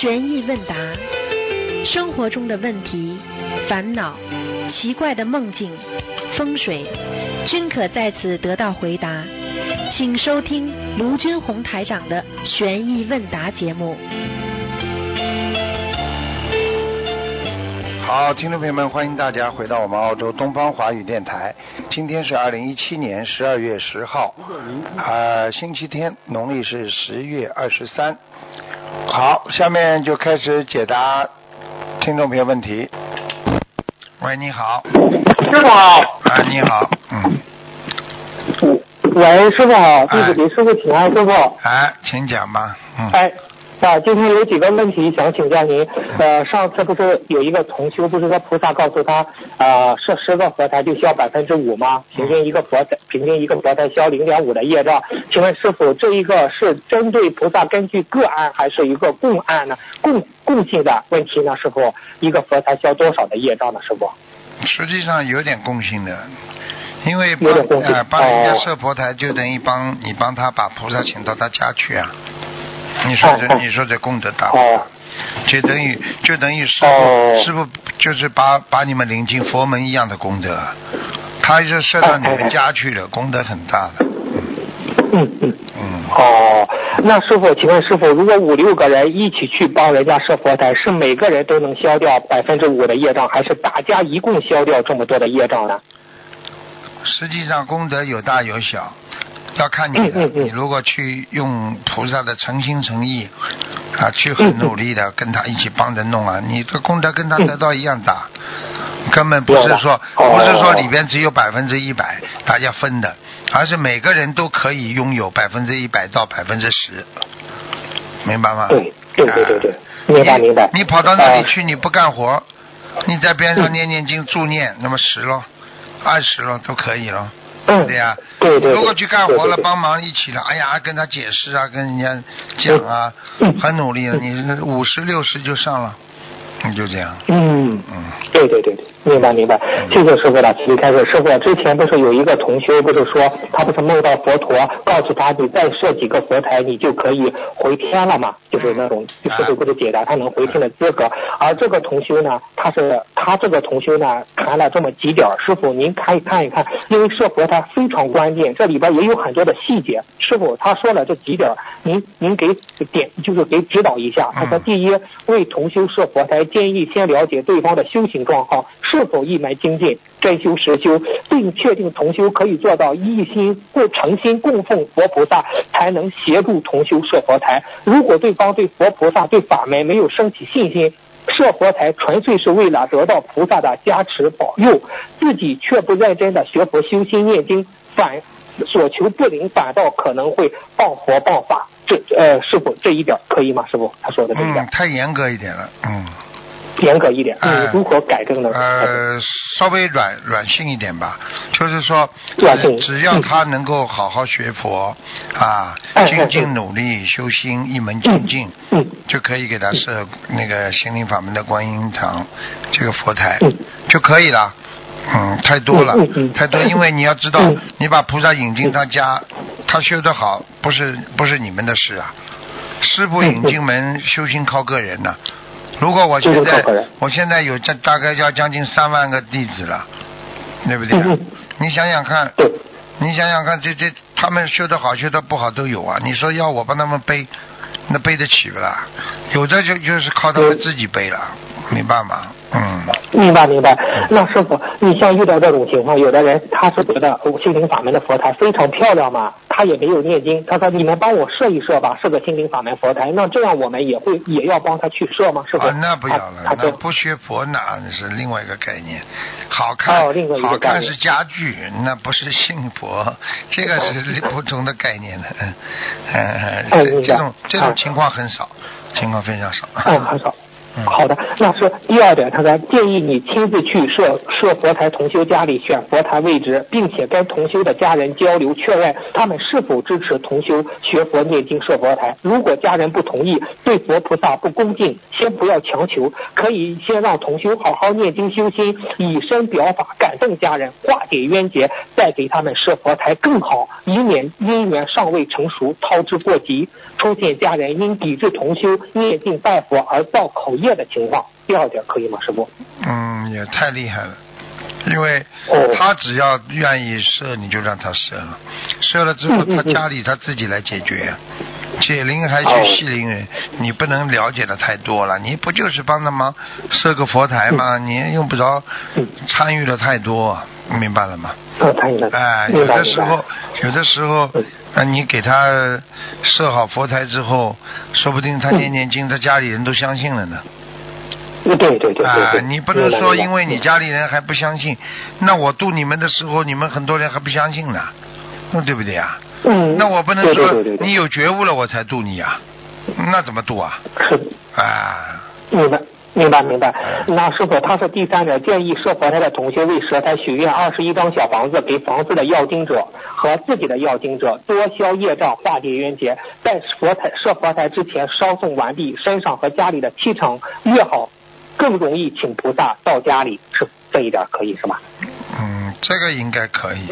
悬疑问答，生活中的问题、烦恼、奇怪的梦境、风水，均可在此得到回答。请收听卢军红台长的悬疑问答节目。好，听众朋友们，欢迎大家回到我们澳洲东方华语电台。今天是二零一七年十二月十号，呃，星期天，农历是十月二十三。好，下面就开始解答听众朋友问题。喂，你好。师傅好。啊，你好，嗯。喂，师傅好，弟子给师傅请安，师傅。哎，请讲吧，嗯。哎。啊，今天有几个问题想请教您。呃，上次不是有一个同修，不是说菩萨告诉他，呃，设十个佛台就需要百分之五吗？平均一个佛台，平均一个佛台消零点五的业障。请问师傅，这一个是针对菩萨根据个案，还是一个共案呢？共共性的问题呢？师傅，一个佛台消多少的业障呢？师傅？实际上有点共性的，因为帮呃帮人家设佛台，就等于帮你帮他把菩萨请到他家去啊。你说这，你说这功德大不大？就等于就等于师傅师傅就是把把你们领进佛门一样的功德，他是设到你们家去了，功德很大的。嗯嗯嗯。哦，那师傅，请问师傅，如果五六个人一起去帮人家设佛台，是每个人都能消掉百分之五的业障，还是大家一共消掉这么多的业障呢？实际上功德有大有小。要看你的，你如果去用菩萨的诚心诚意啊，去很努力的跟他一起帮着弄啊，你的功德跟他得到一样大，根本不是说不是说里边只有百分之一百大家分的，而是每个人都可以拥有百分之一百到百分之十，明白吗？对对对对对，明白明白。你跑到那里去你不干活，你在边上念念经助念，那么十咯，二十咯都可以了。对呀，对对。如果去干活了，帮忙一起了，哎呀，跟他解释啊，跟人家讲啊，很努力了，你五十六十就上了，你就这样。嗯嗯，对对对对。明白明白，谢谢师傅的慈悲开示。师傅之前不是有一个同修，不是说他不是梦到佛陀告诉他，你再设几个佛台，你就可以回天了嘛？就是那种师傅不是解答他能回天的资格。而这个同修呢，他是他这个同修呢，谈了这么几点，师傅您可以看一看，因为设佛台非常关键，这里边也有很多的细节。师傅他说了这几点，您您给点就是给指导一下。他说第一，为同修设佛台，建议先了解对方的修行状况。是否一门精进、真修实修，并确定同修可以做到一心或诚心供奉佛菩萨，才能协助同修设佛台。如果对方对佛菩萨、对法门没有升起信心，设佛台纯粹是为了得到菩萨的加持保佑，自己却不认真的学佛修心念经，反所求不灵，反倒可能会谤佛谤法。这呃，师傅这一点可以吗？师傅他说的这一点太严格一点了，嗯。严格一点，你如何改正呢？呃，稍微软软性一点吧，就是说，只要他能够好好学佛啊，精进努力修心，一门精进，就可以给他设那个心灵法门的观音堂这个佛台就可以了。嗯，太多了，太多，因为你要知道，你把菩萨引进他家，他修得好，不是不是你们的事啊。师傅引进门，修心靠个人呐。如果我现在，我现在有这大概要将近三万个弟子了，对不对？你想想看，你想想看，这这他们修得好，修得不好都有啊。你说要我帮他们背，那背得起不啦？有的就就是靠他们自己背了，没办法。嗯，明白明白。那师傅，你像遇到这种情况，有的人他是觉得心灵法门的佛台非常漂亮嘛，他也没有念经，他说你们帮我设一设吧，设个心灵法门佛台，那这样我们也会也要帮他去设吗？是吧？那不要了，那不学佛那是另外一个概念。好看，好看是家具，那不是信佛，这个是不同的概念的。嗯，这种这种情况很少，情况非常少。嗯，很少。好的，那是第二点，他说建议你亲自去设设佛台同修家里选佛台位置，并且跟同修的家人交流确认他们是否支持同修学佛念经设佛台。如果家人不同意，对佛菩萨不恭敬，先不要强求，可以先让同修好好念经修心，以身表法感动家人，化解冤结，再给他们设佛台更好，以免姻缘尚未成熟，操之过急，出现家人因抵制重修念经拜佛而造口。业的情况，第二点可以吗，师傅？嗯，也太厉害了，因为他只要愿意设，你就让他设了，设了之后，他家里他自己来解决，解铃还须系铃人，你不能了解的太多了，你不就是帮他忙设个佛台吗？你用不着参与的太多，明白了吗？哎，有的时候，有的时候，啊，你给他设好佛台之后，说不定他念念经，他家里人都相信了呢。对对对对。啊，你不能说因为你家里人还不相信，那我度你们的时候，你们很多人还不相信呢，那对不对呀？嗯。那我不能说你有觉悟了我才度你呀，那怎么度啊？是。啊。明白。明白明白，那师傅他是第三者，建议设佛台的同学为蛇台许愿二十一张小房子，给房子的要经者和自己的要经者多消业障，化解冤结。在佛台设佛台之前烧送完毕，身上和家里的七成越好，更容易请菩萨到家里，是这一点可以是吗？嗯，这个应该可以，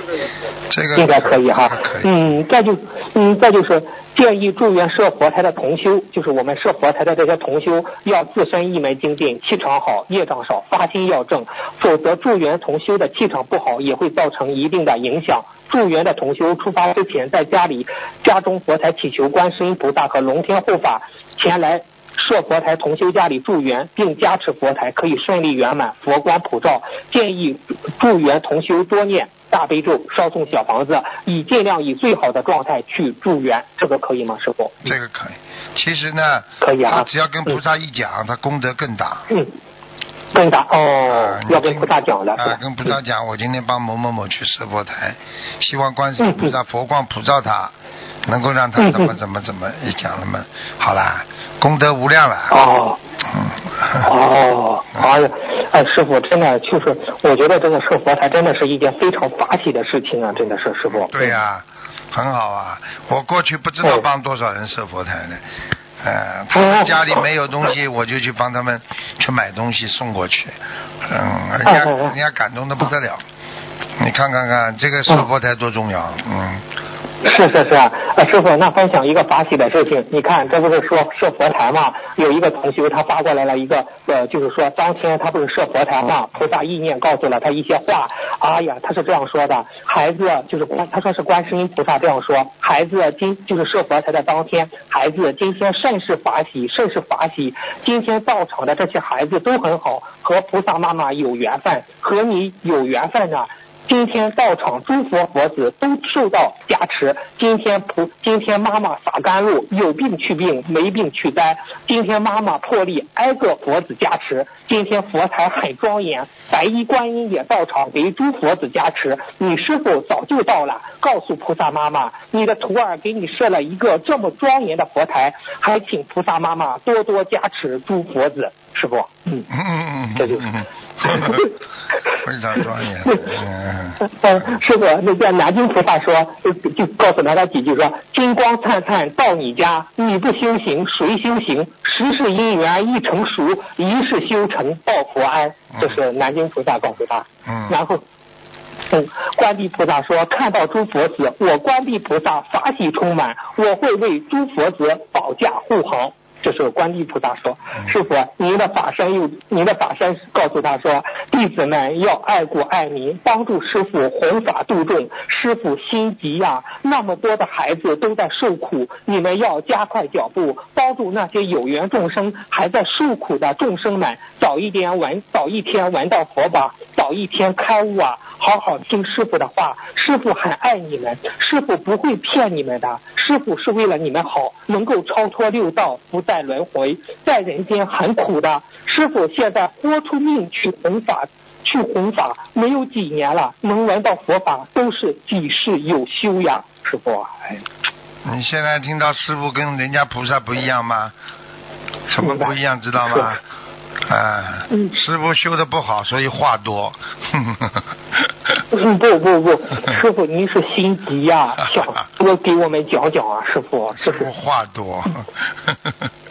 这个应该可以哈。嗯，再就嗯再就是。建议祝愿设佛台的同修，就是我们设佛台的这些同修，要自身一门精进，气场好，业障少，发心要正，否则祝愿同修的气场不好，也会造成一定的影响。助缘的同修出发之前，在家里家中佛台祈求观世音菩萨和龙天护法前来设佛台同修家里助缘，并加持佛台可以顺利圆满，佛光普照。建议助缘同修多念。大悲咒烧送小房子，以尽量以最好的状态去助缘，这个可以吗，师傅？这个可以。其实呢，可以啊。他只要跟菩萨一讲，他功德更大。嗯，更大哦。要跟菩萨讲的。啊，跟菩萨讲，我今天帮某某某去设佛台，希望观世音菩萨佛光普照他，能够让他怎么怎么怎么一讲了嘛，好啦，功德无量了。哦。哦，哎呀，哎，师傅，真的就是，我觉得这个设佛台真的是一件非常法喜的事情啊，真的是师傅。对呀，很好啊，我过去不知道帮多少人设佛台呢，呃，他们家里没有东西，我就去帮他们去买东西送过去，嗯，人家人家感动的不得了，你看看看这个设佛台多重要，嗯。是是是啊，师傅，那分享一个法喜的事情。你看，这不是说设佛台嘛？有一个同学他发过来了一个，呃，就是说当天他不是设佛台嘛？菩萨意念告诉了他一些话。哎呀，他是这样说的：孩子就是观，他说是观世音菩萨这样说，孩子今就是设佛台的当天，孩子今天甚是法喜，甚是法喜。今天到场的这些孩子都很好，和菩萨妈妈有缘分，和你有缘分呢。今天到场，诸佛佛子都受到加持。今天菩，今天妈妈洒甘露，有病去病，没病去灾。今天妈妈破例，挨个佛子加持。今天佛台很庄严，白衣观音也到场，给诸佛子加持。你师傅早就到了，告诉菩萨妈妈，你的徒儿给你设了一个这么庄严的佛台，还请菩萨妈妈多多加持诸佛子。师傅，嗯嗯嗯，这就是 非常专业。嗯，师傅，那叫南京菩萨说，就就告诉他他几句说：金光灿灿到你家，你不修行谁修行？十世因缘一成熟，一世修成报佛安。这是南京菩萨告诉他。嗯。然后，嗯，观地菩萨说：看到诸佛子，我观地菩萨法喜充满，我会为诸佛子保驾护航。这时候观地菩萨说：“师傅，您的法身又，您的法身告诉他说，弟子们要爱国爱民，帮助师傅弘法度众。师傅心急呀，那么多的孩子都在受苦，你们要加快脚步，帮助那些有缘众生还在受苦的众生们，早一点闻，早一天闻到佛法，早一天开悟啊！好好听师傅的话，师傅很爱你们，师傅不会骗你们的，师傅是为了你们好，能够超脱六道，不。”在轮回，在人间很苦的。师傅现在豁出命去弘法，去弘法，没有几年了，能闻到佛法都是几世有修养。师傅，哎，你现在听到师傅跟人家菩萨不一样吗？什么不一样？知道吗？啊，师傅修的不好，所以话多。嗯，不不不，师傅您是心急呀，想 多给我们讲讲啊，师傅。师傅话多。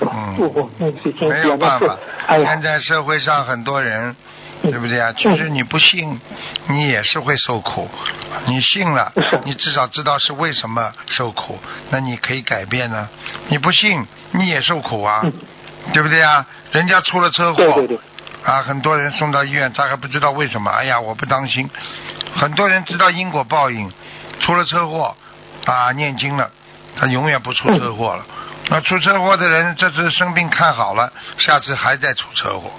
嗯，没有办法，现在社会上很多人，对不对啊？其实你不信，你也是会受苦。你信了，你至少知道是为什么受苦，那你可以改变呢。你不信，你也受苦啊。对不对啊？人家出了车祸，啊，很多人送到医院，他还不知道为什么。哎呀，我不当心。很多人知道因果报应，出了车祸，啊，念经了，他永远不出车祸了。那出车祸的人，这次生病看好了，下次还在出车祸，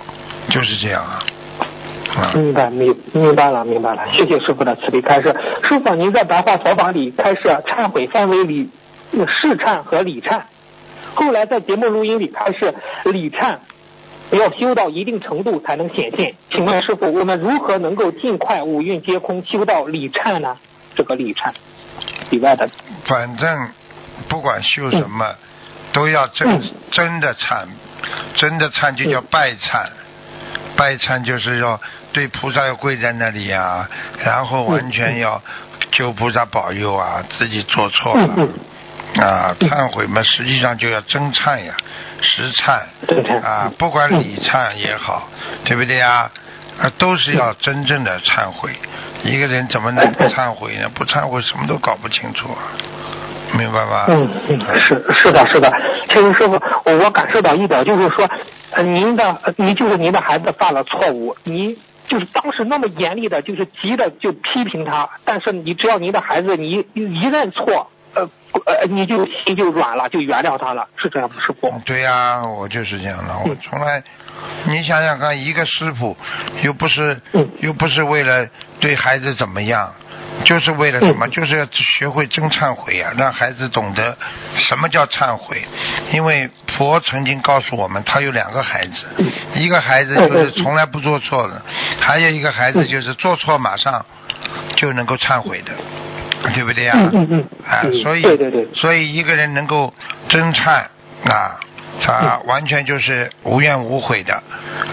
就是这样啊。明白明明白了明白了，谢谢师傅的慈悲开示。师傅，您在白话佛法里开示忏悔分为理事忏和理忏。后来在节目录音里，他是礼忏要修到一定程度才能显现。请问师傅，我们如何能够尽快五蕴皆空，修到礼忏呢？这个礼忏以外的，反正不管修什么，都要真真的忏，真的忏就叫拜忏，拜忏就是要对菩萨要跪在那里呀，然后完全要求菩萨保佑啊，自己做错了。啊，忏悔嘛，实际上就要真忏呀，实忏。啊，不管理忏也好，对不对呀？啊，都是要真正的忏悔。一个人怎么能不忏悔呢？不忏悔，什么都搞不清楚啊，明白吧？嗯嗯，是是的，是的。其实师傅，我感受到一点，就是说，您的，您就是您的孩子犯了错误，您就是当时那么严厉的，就是急的就批评他，但是你只要您的孩子，你一认错。呃呃，你就心就软了，就原谅他了，是这样吗，师傅？对呀，我就是这样的。我从来，你想想看，一个师傅又不是又不是为了对孩子怎么样，就是为了什么？就是要学会真忏悔呀，让孩子懂得什么叫忏悔。因为佛曾经告诉我们，他有两个孩子，一个孩子就是从来不做错的，还有一个孩子就是做错马上就能够忏悔的。对不对呀？嗯嗯嗯。啊，所以对对对，所以一个人能够真忏啊，他完全就是无怨无悔的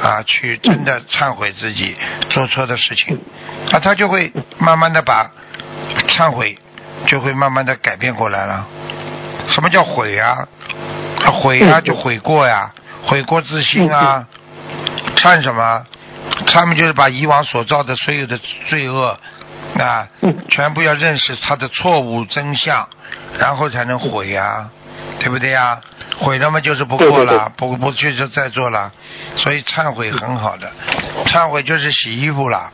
啊，去真的忏悔自己做错的事情，啊，他就会慢慢的把忏悔就会慢慢的改变过来了。什么叫悔啊？悔啊，就悔过呀，悔过自新啊。忏什么？忏们就是把以往所造的所有的罪恶。啊，全部要认识他的错误真相，然后才能悔呀，对不对呀？悔了嘛就是不过了，不不去就再做了，所以忏悔很好的，忏悔就是洗衣服了，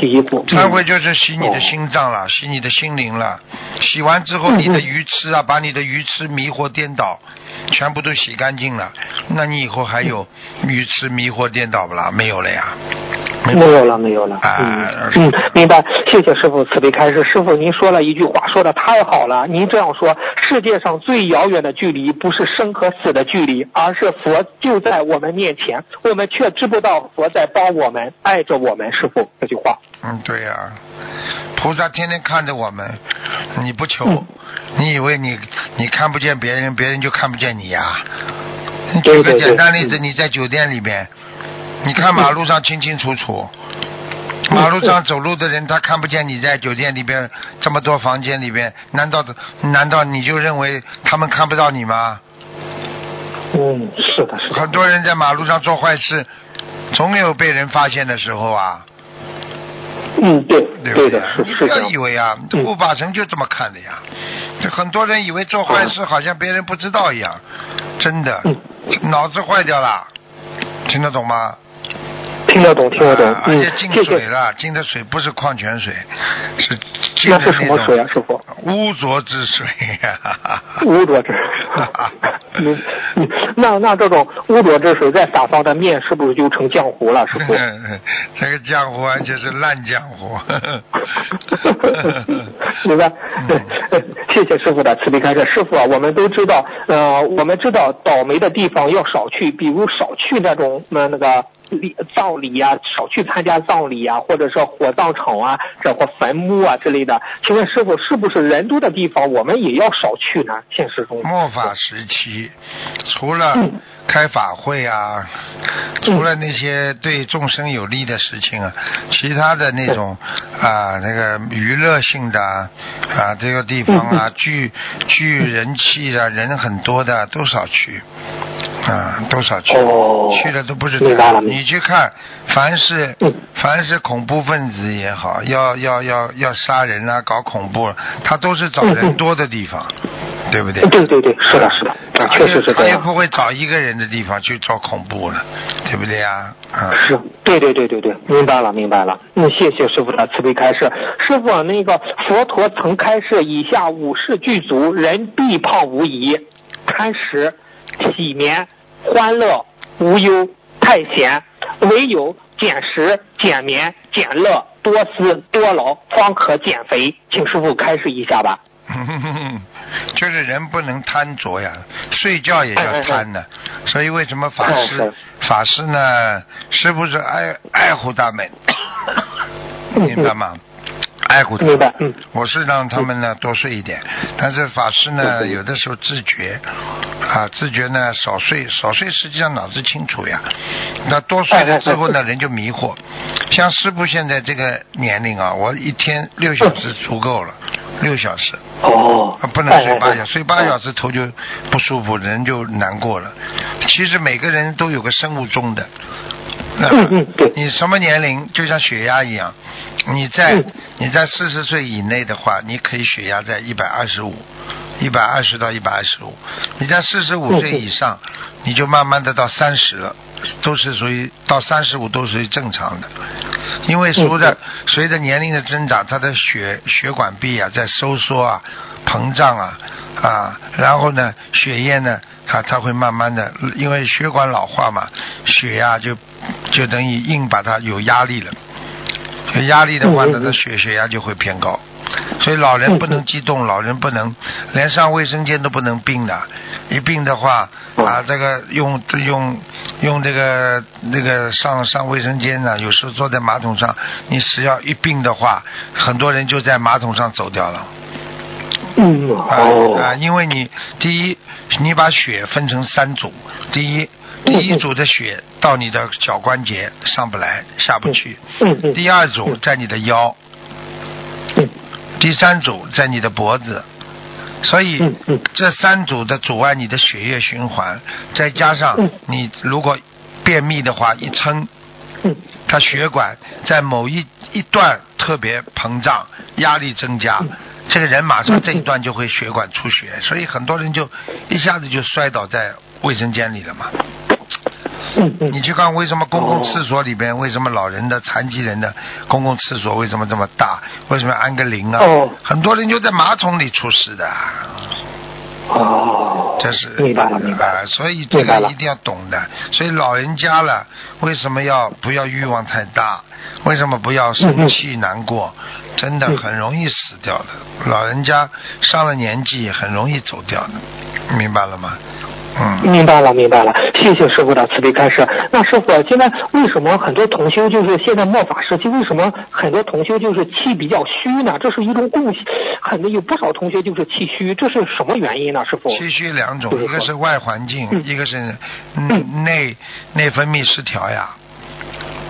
洗衣服，忏悔就是洗你的心脏了，洗你的心灵了，洗完之后你的愚痴啊，把你的愚痴迷惑颠倒，全部都洗干净了，那你以后还有愚痴迷惑颠倒不啦？没有了呀。没有了，没有了。嗯嗯，明白。谢谢师傅慈悲开示。师傅，您说了一句话，说的太好了。您这样说，世界上最遥远的距离不是生和死的距离，而是佛就在我们面前，我们却知不道佛在帮我们，爱着我们。师傅，这句话。嗯，对呀。菩萨天天看着我们，你不求，你以为你你看不见别人，别人就看不见你呀？举个简单例子，你在酒店里边。你看马路上清清楚楚，马路上走路的人他看不见你在酒店里边这么多房间里边，难道难道你就认为他们看不到你吗？嗯，是的，是的。很多人在马路上做坏事，总有被人发现的时候啊。嗯，对，对的，是你不要以为啊，护法神就这么看的呀。这很多人以为做坏事好像别人不知道一样，真的，脑子坏掉了，听得懂吗？听得懂，听得懂。而且进水了，进的水不是矿泉水，是那是什么水啊，师傅？污浊之水呀！污浊之水。那那这种污浊之水再撒上的面，是不是就成浆糊了，师傅？这个浆糊完全是烂浆糊。明白。谢谢师傅的慈悲开示。师傅啊，我们都知道，呃，我们知道倒霉的地方要少去，比如少去那种那那个。礼葬礼啊，少去参加葬礼啊，或者说火葬场啊，这或坟墓啊之类的。请问师傅，是不是人多的地方我们也要少去呢？现实中。末法时期，除了开法会啊，除了那些对众生有利的事情啊，其他的那种啊，那个娱乐性的啊，这个地方啊，聚聚人气的人很多的，都少去。啊，都少去？去的都不是这你去看，凡是凡是恐怖分子也好，要要要要杀人啊，搞恐怖，他都是找人多的地方，对不对？对对对，是的，是的，确实是他也不会找一个人的地方去做恐怖了，对不对呀？啊，是，对对对对对，明白了明白了。那谢谢师傅的慈悲开示。师傅，那个佛陀曾开示以下五事具足，人必胖无疑。贪食。体面、欢乐、无忧、太闲，唯有减食、减眠、减乐、多思、多劳，方可减肥。请师傅开示一下吧。就是人不能贪着呀，睡觉也要贪呢，所以为什么法师法师呢？是不是爱爱护他们？明白吗？爱护他们，我是让他们呢多睡一点，但是法师呢有的时候自觉啊，自觉呢少睡，少睡实际上脑子清楚呀。那多睡了之后呢，人就迷惑。像师傅现在这个年龄啊，我一天六小时足够了，六小时。哦。不能睡八小时，睡八小时头就不舒服，人就难过了。其实每个人都有个生物钟的。嗯嗯，你什么年龄，就像血压一样。你在你在四十岁以内的话，你可以血压在一百二十五，一百二十到一百二十五。你在四十五岁以上，你就慢慢的到三十了，都是属于到三十五都属于正常的。因为随着随着年龄的增长，他的血血管壁啊在收缩啊膨胀啊啊，然后呢血液呢它它会慢慢的，因为血管老化嘛，血压就就等于硬把它有压力了。有压力的话，他的血血压就会偏高，所以老人不能激动，老人不能连上卫生间都不能病的，一病的话啊，这个用用用这个那个上上卫生间呢，有时候坐在马桶上，你只要一病的话，很多人就在马桶上走掉了。嗯啊，因为你第一，你把血分成三组，第一。第一组的血到你的脚关节上不来下不去，第二组在你的腰，第三组在你的脖子，所以这三组的阻碍你的血液循环，再加上你如果便秘的话一撑，它血管在某一一段特别膨胀，压力增加，这个人马上这一段就会血管出血，所以很多人就一下子就摔倒在卫生间里了嘛。你去看为什么公共厕所里边，为什么老人的、残疾人的公共厕所为什么这么大？为什么安个铃啊？很多人就在马桶里出事的。哦，这是明白了，明白了。所以这个一定要懂的。所以老人家了，为什么要不要欲望太大？为什么不要生气难过？真的很容易死掉的。老人家上了年纪，很容易走掉的，明白了吗？嗯明白了，明白了，谢谢师傅的慈悲开示。那师傅，现在为什么很多同修就是现在末法时期，为什么很多同修就是气比较虚呢？这是一种共性，很多有不少同学就是气虚，这是什么原因呢？师傅？气虚两种，一个是外环境，一个是内内分泌失调呀。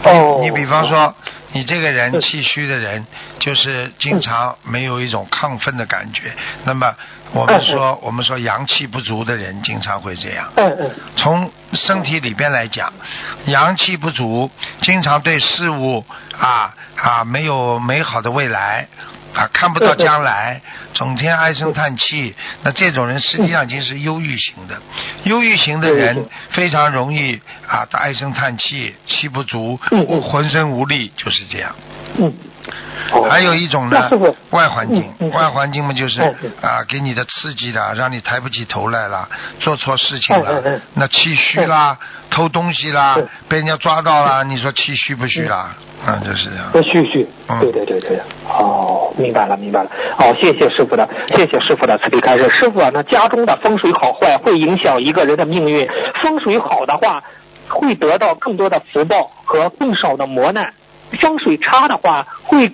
哦。你比方说。你这个人气虚的人，就是经常没有一种亢奋的感觉。那么我们说，我们说阳气不足的人经常会这样。嗯从身体里边来讲，阳气不足，经常对事物啊啊没有美好的未来。啊，看不到将来，整天唉声叹气，那这种人实际上已经是忧郁型的。忧郁型的人非常容易啊，唉声叹气，气不足，浑身无力，就是这样。嗯。还有一种呢，外环境，外环境嘛就是啊，给你的刺激的，让你抬不起头来了，做错事情了，那气虚啦，偷东西啦，被人家抓到了，你说气虚不虚啦？啊，就是这样。不虚虚，对对对对。哦，明白了明白了。好，谢谢师傅的，谢谢师傅的慈悲开示。师傅啊，那家中的风水好坏会影响一个人的命运。风水好的话。会得到更多的福报和更少的磨难；风水差的话，会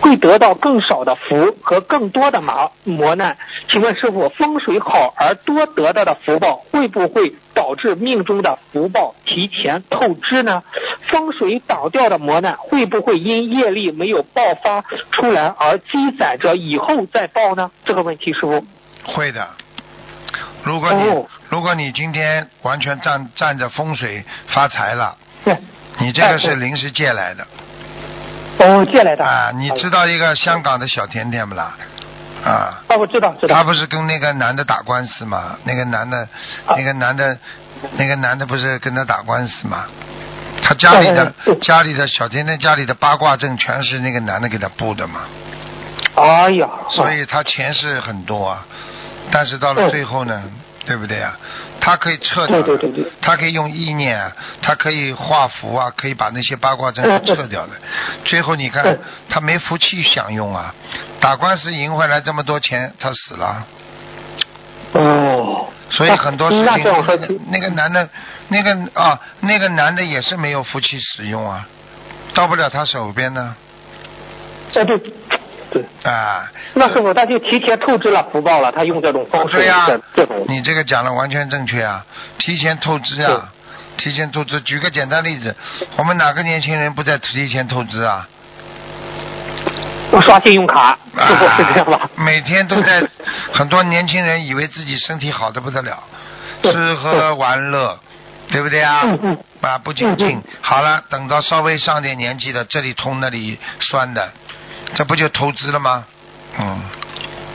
会得到更少的福和更多的麻磨难。请问师傅，风水好而多得到的福报，会不会导致命中的福报提前透支呢？风水挡掉的磨难，会不会因业力没有爆发出来而积攒着以后再报呢？这个问题，师傅会的。如果你如果你今天完全站站着风水发财了，你这个是临时借来的。哦，借来的啊！你知道一个香港的小甜甜不啦？啊。啊，我知道，知道。他不是跟那个男的打官司吗？那个男的，那个男的，那个男的不是跟他打官司吗？他家里的家里的小甜甜家里的八卦阵全是那个男的给他布的嘛。哎呀！所以他钱是很多啊。但是到了最后呢，对不对啊？他可以撤掉，他可以用意念，他可以画符啊，可以把那些八卦阵撤掉的。最后你看，他没福气享用啊！打官司赢回来这么多钱，他死了。哦。所以很多事情，那个男的，那个啊，那个男的也是没有福气使用啊，到不了他手边呢。哎对。对啊，那师傅他就提前透支了福报了，他用这种方式的这种。你这个讲的完全正确啊，提前透支啊，提前透支。举个简单例子，我们哪个年轻人不在提前透支啊？我刷信用卡，是不是这样吧？每天都在，很多年轻人以为自己身体好的不得了，吃喝玩乐，对不对啊？啊，不仅仅好了，等到稍微上点年纪的，这里痛那里酸的。这不就投资了吗？嗯。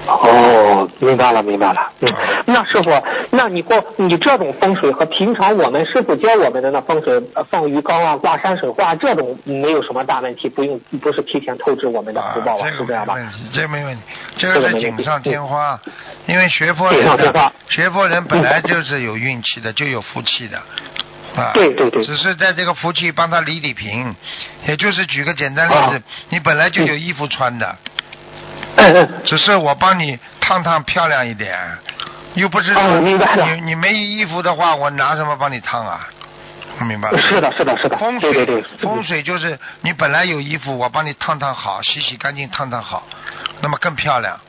哦，明白了，明白了。嗯，那师傅，那你过你这种风水和平常我们师傅教我们的那风水放鱼缸啊、挂山水画这种没有什么大问题，不用不是提前透支我们的福报吧？是这样吧？这没问题，这个是锦上添花。因为学佛人，学佛人本来就是有运气的，就有福气的。啊，对对对，只是在这个福气帮他理理平，也就是举个简单例子，你本来就有衣服穿的，只是我帮你烫烫漂亮一点，又不是说你你没衣服的话，我拿什么帮你烫啊？明白了？是的，是的，是的。风水对对对，风水就是你本来有衣服，我帮你烫烫好，洗洗干净，烫烫好，那么更漂亮。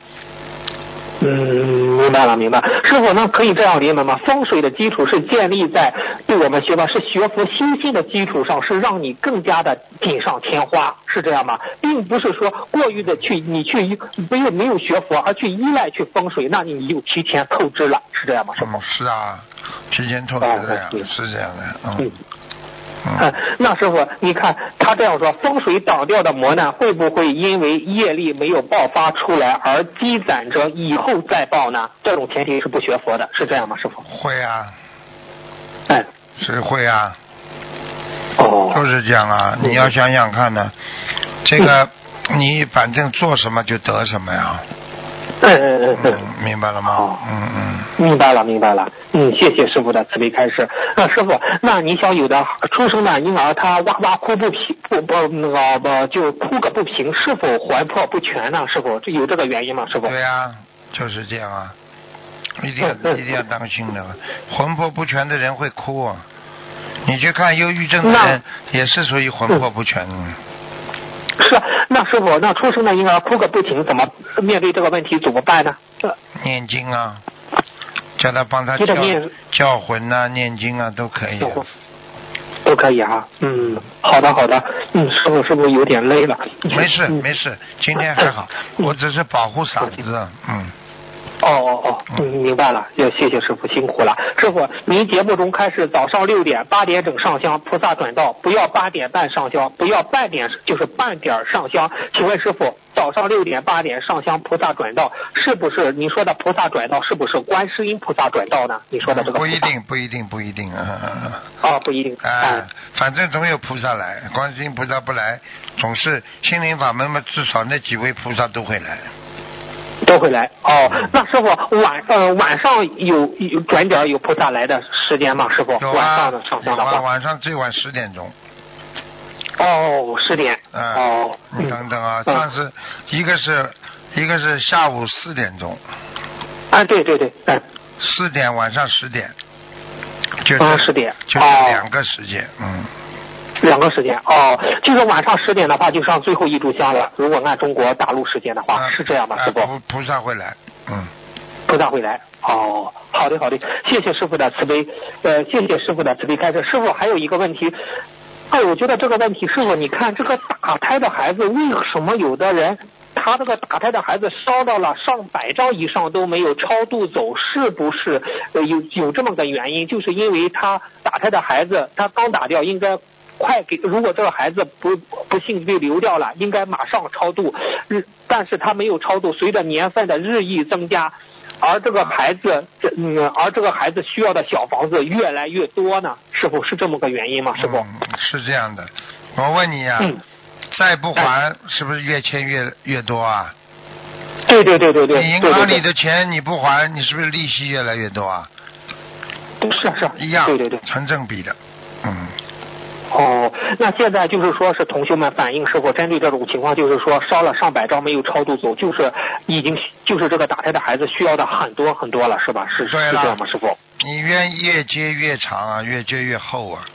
嗯，明白了，明白。师傅，那可以这样理解吗？风水的基础是建立在对我们学佛是学佛修心的基础上，是让你更加的锦上添花，是这样吗？并不是说过于的去你去没有没有学佛而去依赖去风水，那你就提前透支了，是这样吗？是啊，提前透支的呀，是这样的，嗯。嗯，那师傅，你看他这样说，风水挡掉的磨难会不会因为业力没有爆发出来而积攒着以后再报呢？这种前提是不学佛的，是这样吗，师傅？会啊，哎，是会啊，哦，就是这样啊，你要想想看呢，这个你反正做什么就得什么呀。嗯嗯嗯嗯，明白了吗？嗯嗯，明白了明白了。嗯，谢谢师傅的慈悲开示。那师傅，那你想有的出生的婴儿他哇哇哭不平不不那个不就哭个不平，是否魂魄不全呢？师傅，这有这个原因吗？师傅？对呀，就是这样啊，一定要一定要当心的，魂魄不全的人会哭啊。你去看忧郁症的人，也是属于魂魄不全。是，那师傅，那出生的婴儿哭个不停，怎么面对这个问题怎么办呢？念经啊，叫他帮他叫叫魂呐，念经啊，都可以。都可以啊，嗯，好的好的，嗯，师傅是不是有点累了？没事没事，今天还好，我只是保护嗓子，嗯。嗯，明白了，要谢谢师傅辛苦了。师傅，您节目中开始早上六点八点整上香，菩萨转道，不要八点半上香，不要半点就是半点上香。请问师傅，早上六点八点上香，菩萨转道，是不是您说的菩萨转道，是不是观世音菩萨转道呢？你说的这个不一定，不一定，不一定啊。啊，不一定。啊，反正总有菩萨来，观世音菩萨不来，总是心灵法门嘛，至少那几位菩萨都会来。都会来哦，那师傅晚呃晚上有有转点有菩萨来的时间吗？师傅晚上的上香的话，晚上最晚十点钟。哦，十点。嗯哦。你等等啊，上次一个是一个是下午四点钟。啊，对对对，嗯。四点晚上十点，就是十点，就是两个时间，嗯。两个时间哦，就是晚上十点的话就上最后一炷香了。如果按中国大陆时间的话，是这样吗，师傅？菩菩萨会来，嗯。菩萨会来，哦，好的好的，谢谢师傅的慈悲，呃，谢谢师傅的慈悲开示。师傅还有一个问题，哎，我觉得这个问题，师傅你看这个打胎的孩子，为什么有的人他这个打胎的孩子烧到了上百张以上都没有超度走，是不是有有这么个原因？就是因为他打胎的孩子他刚打掉，应该。快给！如果这个孩子不不幸被流掉了，应该马上超度。日，但是他没有超度，随着年份的日益增加，而这个孩子，这嗯，而这个孩子需要的小房子越来越多呢？师傅是这么个原因吗？师傅是这样的。我问你呀，再不还是不是越欠越越多啊？对对对对对。你银行里的钱你不还，你是不是利息越来越多啊？是是一样，对对对，成正比的，嗯。哦，那现在就是说是同学们反映，是否针对这种情况，就是说烧了上百张没有超度走，就是已经就是这个打胎的孩子需要的很多很多了，是吧？是是这样吗，师傅？你冤越接越长啊，越接越厚啊，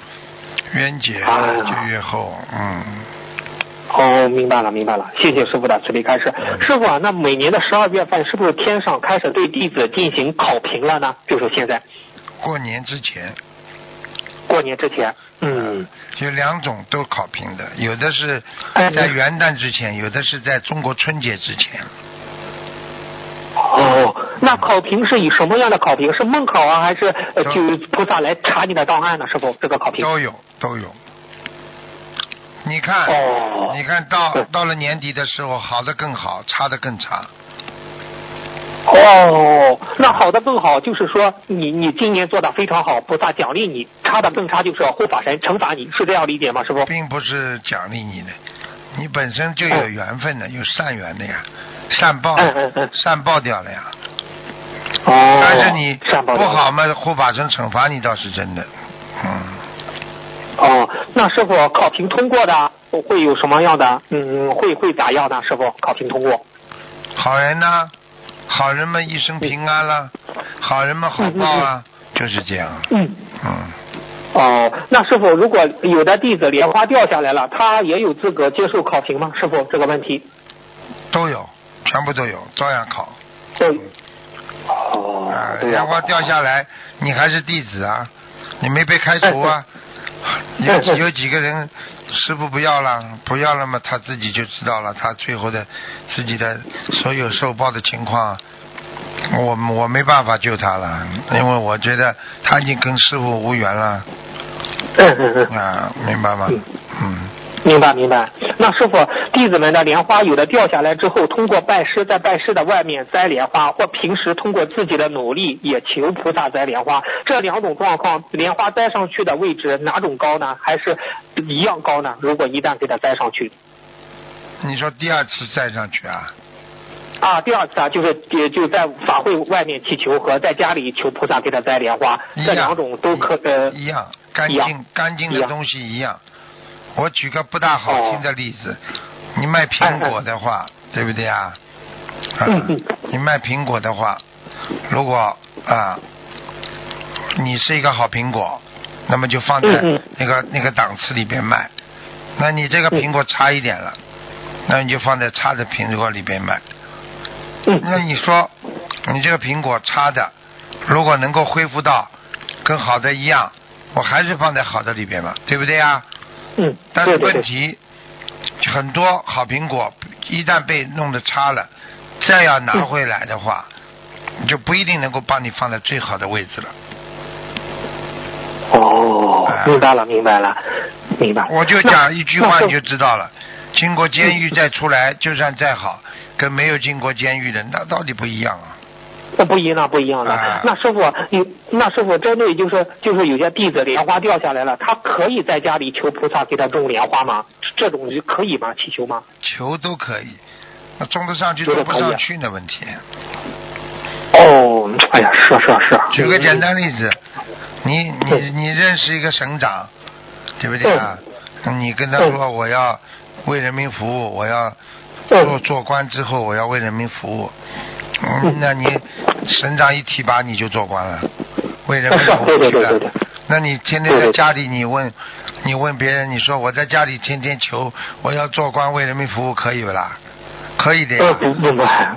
冤结越接越厚，嗯。哦，明白了，明白了，谢谢师傅的慈悲开示。师傅啊，那每年的十二月份是不是天上开始对弟子进行考评了呢？就是现在。过年之前。过年之前，嗯，就两种都考评的，有的是在元旦之前，有的是在中国春节之前。哦，那考评是以什么样的考评？是梦考啊，还是就菩萨来查你的档案呢？是否这个考评？都有，都有。你看，哦、你看到到了年底的时候，好的更好，差的更差。哦，那好的更好，就是说你你今年做的非常好，菩萨奖励你；差的更差，就是护法神惩罚你，是这样理解吗？师傅？并不是奖励你的，你本身就有缘分的，有善缘的呀，善报，善报掉了呀。哦。但是你不好嘛，护法神惩罚你倒是真的，嗯。哦，那师傅考评通过的会有什么样的？嗯，会会咋样呢？师傅考评通过？好人呢？好人们一生平安啦，好人们好报啊，就是这样。嗯嗯。哦，那师傅，如果有的弟子莲花掉下来了，他也有资格接受考评吗？师傅，这个问题。都有，全部都有，照样考。对。哦。啊，莲花掉下来，你还是弟子啊，你没被开除啊。有有几个人师傅不要了，不要了嘛，他自己就知道了，他最后的自己的所有受报的情况，我我没办法救他了，因为我觉得他已经跟师傅无缘了。啊，明白吗？嗯。明白明白，那师傅弟子们的莲花有的掉下来之后，通过拜师在拜师的外面栽莲花，或平时通过自己的努力也求菩萨栽莲花，这两种状况，莲花栽上去的位置哪种高呢？还是一样高呢？如果一旦给它栽上去，你说第二次栽上去啊？啊，第二次啊，就是也就在法会外面祈求和在家里求菩萨给他栽莲花，这两种都可呃一样干净干净的东西一样。我举个不大好听的例子，你卖苹果的话，对不对啊？啊，你卖苹果的话，如果啊，你是一个好苹果，那么就放在那个那个档次里边卖。那你这个苹果差一点了，那你就放在差的苹果里边卖。那你说，你这个苹果差的，如果能够恢复到跟好的一样，我还是放在好的里边嘛，对不对啊？嗯，但是问题很多好苹果一旦被弄得差了，再要拿回来的话，就不一定能够帮你放在最好的位置了。哦，明白了，明白了，明白。我就讲一句话你就知道了，经过监狱再出来，就算再好，跟没有经过监狱的那到底不一样啊。那不一样，不一样的。那师傅，你那师傅针对就是就是有些弟子莲花掉下来了，他可以在家里求菩萨给他种莲花吗？这种就可以吗？祈求吗？求都可以，那种得上去种不上去的问题。哦，哎呀，是是是。举个简单例子，你你你认识一个省长，对不对啊？你跟他说我要为人民服务，我要做做官之后我要为人民服务。嗯，那你省长一提拔你就做官了，为人民服务 去了，那你天天在家里，你问，你问别人，你说我在家里天天求，我要做官为人民服务，可以不啦？可以的呀，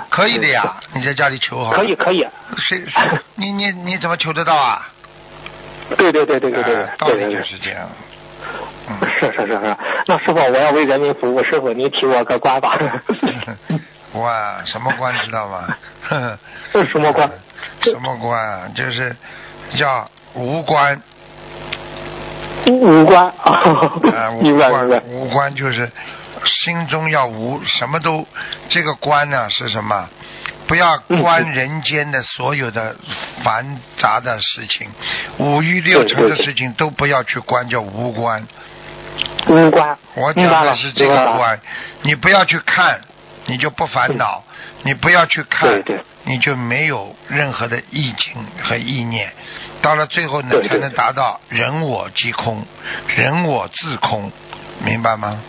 可以的呀，你在家里求好。可以可以。谁？你你你怎么求得到啊？对对对对对对，道理就是这样。是是是是，那师傅我要为人民服务，师傅您提我个官吧。哇，什么官知道吗？这是什么官？什么官啊？就是叫无官。无官啊，无官无官就是心中要无，什么都这个官呢是什么？不要关人间的所有的繁杂的事情，五欲六尘的事情都不要去关，叫无关。无关。我讲的是这个关，你不要去看，你就不烦恼；你不要去看，你就没有任何的意境和意念。到了最后呢，才能达到人我即空，人我自空，明白吗？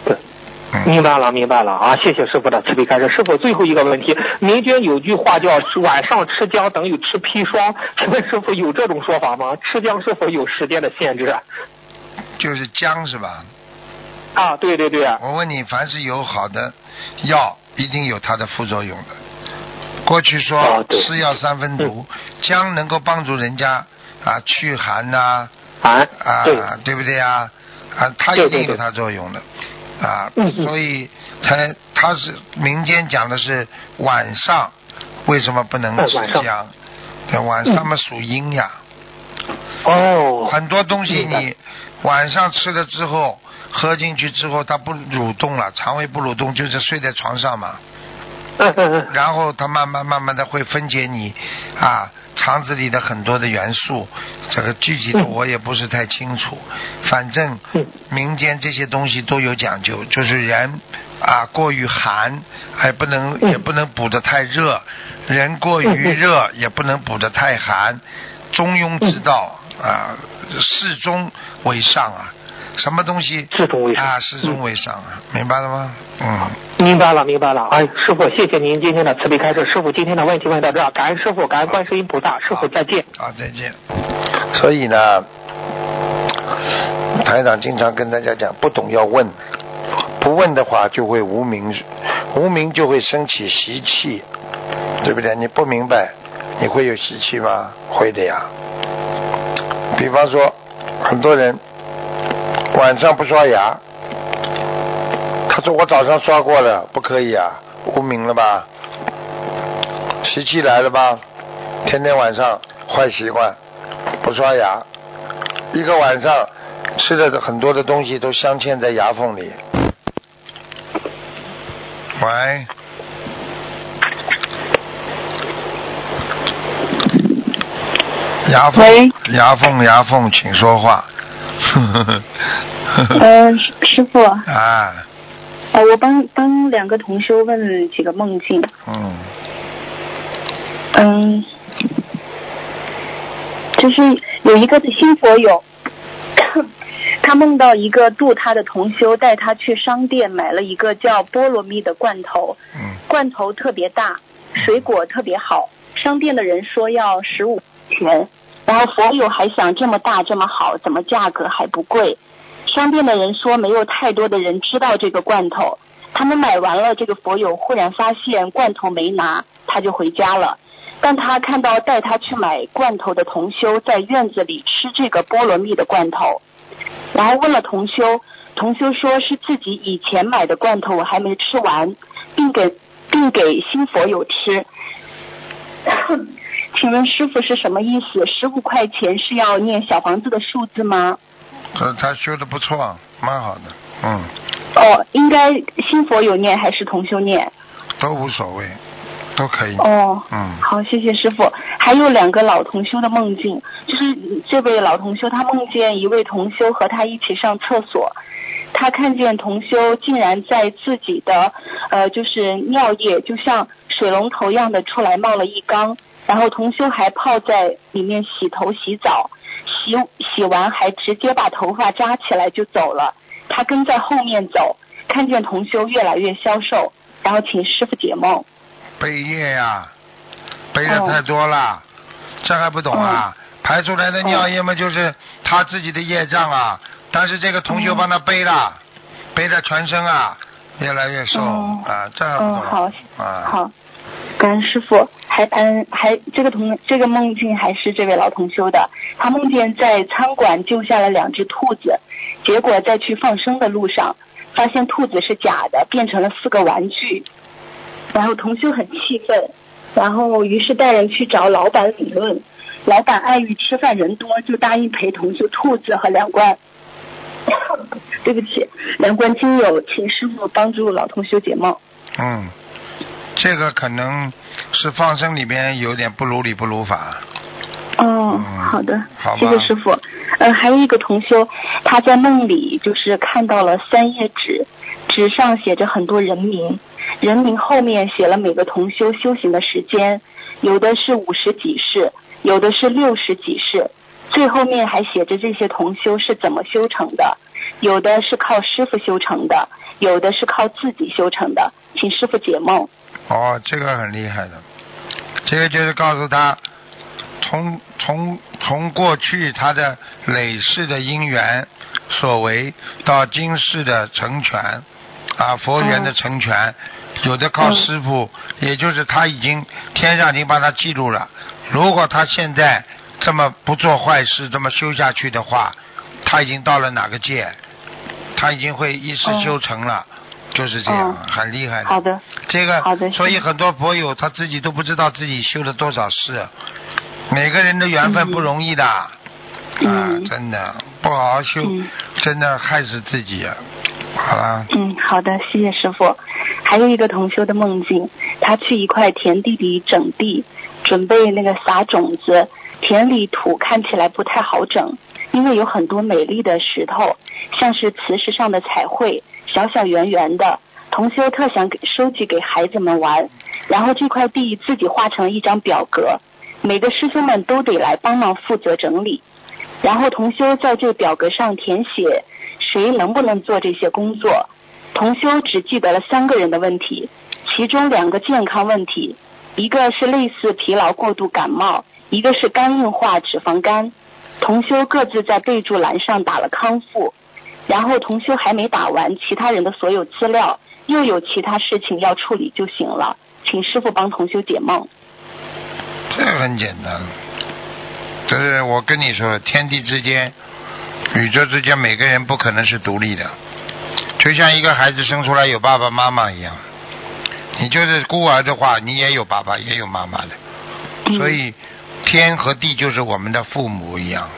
明白了，明白了啊！谢谢师傅的慈悲开示。师傅，最后一个问题，民间有句话叫“晚上吃姜等于吃砒霜”，请问师傅有这种说法吗？吃姜是否有时间的限制？就是姜是吧？啊，对对对。我问你，凡是有好的药，一定有它的副作用的。过去说吃药三分毒，姜能够帮助人家啊驱寒呐啊啊，对不对啊？啊，它一定有它作用的。啊，所以才他是民间讲的是晚上为什么不能吃姜？对，晚上嘛属阴呀。哦。很多东西你晚上吃了之后，喝进去之后它不蠕动了，肠胃不蠕动，就是睡在床上嘛。然后它慢慢慢慢的会分解你啊肠子里的很多的元素，这个具体的我也不是太清楚。反正民间这些东西都有讲究，就是人啊过于寒还不能也不能补得太热，人过于热也不能补得太寒，中庸之道啊，适中为上啊。什么东西？适中为上啊，适中为上啊，明白了吗？嗯，明白了，明白了。哎，师傅，谢谢您今天的慈悲开示。师傅今天的问题问到这儿，感恩师傅，感恩观世音菩萨。师傅再见。好，再见。所以呢，台长经常跟大家讲，不懂要问，不问的话就会无名，无名就会升起习气，对不对？你不明白，你会有习气吗？会的呀。比方说，很多人。晚上不刷牙，他说我早上刷过了，不可以啊，无名了吧？习气来了吧？天天晚上坏习惯，不刷牙，一个晚上吃的很多的东西都镶嵌在牙缝里。喂，牙缝，牙缝，牙缝，请说话。呃，师傅。啊。呃，我帮帮两个同修问几个梦境。嗯。嗯。就是有一个新佛友，他梦到一个度他的同修带他去商店买了一个叫菠萝蜜的罐头。嗯。罐头特别大，水果特别好。商店的人说要十五钱。然后佛友还想这么大这么好，怎么价格还不贵？商店的人说没有太多的人知道这个罐头。他们买完了，这个佛友忽然发现罐头没拿，他就回家了。但他看到带他去买罐头的同修在院子里吃这个菠萝蜜的罐头，然后问了同修，同修说是自己以前买的罐头还没吃完，并给并给新佛友吃。请问师傅是什么意思？十五块钱是要念小房子的数字吗？他他修的不错，蛮好的，嗯。哦，应该新佛有念还是同修念？都无所谓，都可以。哦，嗯。好，谢谢师傅。还有两个老同修的梦境，就是这位老同修他梦见一位同修和他一起上厕所，他看见同修竟然在自己的呃就是尿液就像水龙头一样的出来冒了一缸。然后同修还泡在里面洗头洗澡，洗洗完还直接把头发扎起来就走了。他跟在后面走，看见同修越来越消瘦，然后请师傅解梦。背业呀，背的太多了，这还不懂啊？排出来的尿液嘛，就是他自己的业障啊。但是这个同修帮他背了，背的全身啊，越来越瘦啊，这样嗯，好，啊。好，感恩师傅。还嗯，还这个同这个梦境还是这位老同修的，他梦见在餐馆救下了两只兔子，结果在去放生的路上，发现兔子是假的，变成了四个玩具，然后同修很气愤，然后于是带人去找老板理论，老板碍于吃饭人多，就答应赔同修兔子和两罐，对不起，两罐精油，请师傅帮助老同修解梦。嗯，这个可能是放生里边有点不如理不如法。哦，好的，好谢谢师傅。呃，还有一个同修，他在梦里就是看到了三页纸，纸上写着很多人名，人名后面写了每个同修修行的时间，有的是五十几世，有的是六十几世，最后面还写着这些同修是怎么修成的，有的是靠师傅修成的，有的是靠自己修成的，请师傅解梦。哦，这个很厉害的，这个就是告诉他，从从从过去他的累世的因缘所为，到今世的成全，啊，佛缘的成全，有的靠师傅，也就是他已经天上已经把他记录了。如果他现在这么不做坏事，这么修下去的话，他已经到了哪个界？他已经会一世修成了。就是这样，很厉害的。好的，这个好的。所以很多佛友他自己都不知道自己修了多少世，每个人的缘分不容易的，啊，真的不好好修，真的害死自己。好了。嗯，好的，谢谢师傅。还有一个同修的梦境，他去一块田地里整地，准备那个撒种子，田里土看起来不太好整，因为有很多美丽的石头，像是磁石上的彩绘。小小圆圆的，同修特想给收集给孩子们玩，然后这块地自己画成一张表格，每个师兄们都得来帮忙负责整理，然后同修在这表格上填写谁能不能做这些工作，同修只记得了三个人的问题，其中两个健康问题，一个是类似疲劳过度感冒，一个是肝硬化脂肪肝，同修各自在备注栏上打了康复。然后同修还没打完其他人的所有资料，又有其他事情要处理就行了，请师傅帮同修解梦。这很简单，这是我跟你说，天地之间、宇宙之间，每个人不可能是独立的，就像一个孩子生出来有爸爸妈妈一样，你就是孤儿的话，你也有爸爸也有妈妈的，所以天和地就是我们的父母一样。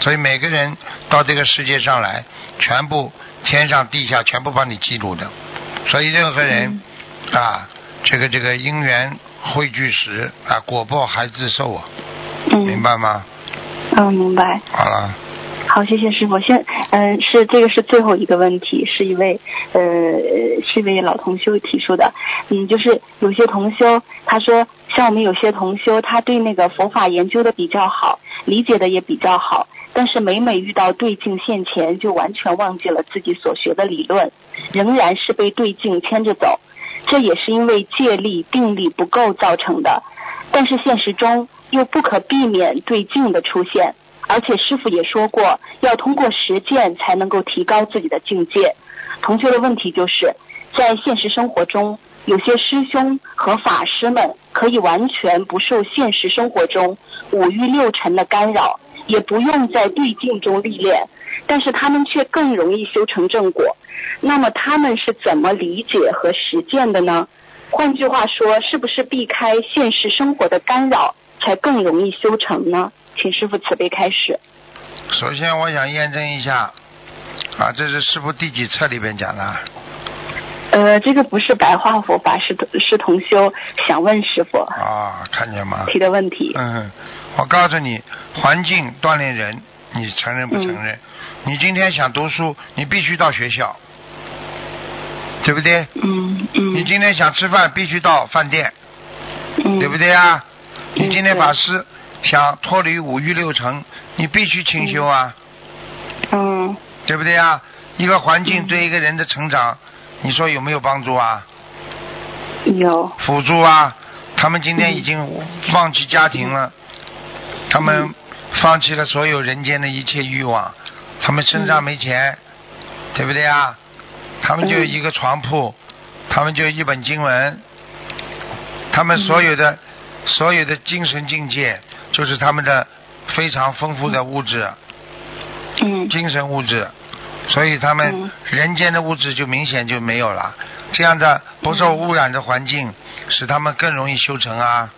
所以每个人到这个世界上来，全部天上地下全部帮你记录的。所以任何人啊，这个这个因缘汇聚时啊，果报还自受啊。明白吗？嗯，明白。好了。好，谢谢师傅。先，嗯，是这个是最后一个问题，是一位呃，是一位老同修提出的。嗯，就是有些同修，他说，像我们有些同修，他对那个佛法研究的比较好，理解的也比较好。但是每每遇到对境现前，就完全忘记了自己所学的理论，仍然是被对境牵着走。这也是因为借力定力不够造成的。但是现实中又不可避免对境的出现，而且师傅也说过，要通过实践才能够提高自己的境界。同学的问题就是在现实生活中，有些师兄和法师们可以完全不受现实生活中五欲六尘的干扰。也不用在对境中历练，但是他们却更容易修成正果。那么他们是怎么理解和实践的呢？换句话说，是不是避开现实生活的干扰，才更容易修成呢？请师傅慈悲开始。首先，我想验证一下，啊，这是师傅第几册里边讲的？呃，这个不是白话佛法，是是同修想问师傅。啊，看见吗？提的问题。嗯。我告诉你，环境锻炼人，你承认不承认？你今天想读书，你必须到学校，对不对？嗯嗯。你今天想吃饭，必须到饭店，嗯，对不对啊？你今天法师想脱离五欲六尘，你必须清修啊。嗯。对不对啊？一个环境对一个人的成长，你说有没有帮助啊？有。辅助啊！他们今天已经放弃家庭了。他们放弃了所有人间的一切欲望，他们身上没钱，对不对啊？他们就一个床铺，他们就一本经文，他们所有的所有的精神境界，就是他们的非常丰富的物质，嗯，精神物质，所以他们人间的物质就明显就没有了。这样的不受污染的环境，使他们更容易修成啊，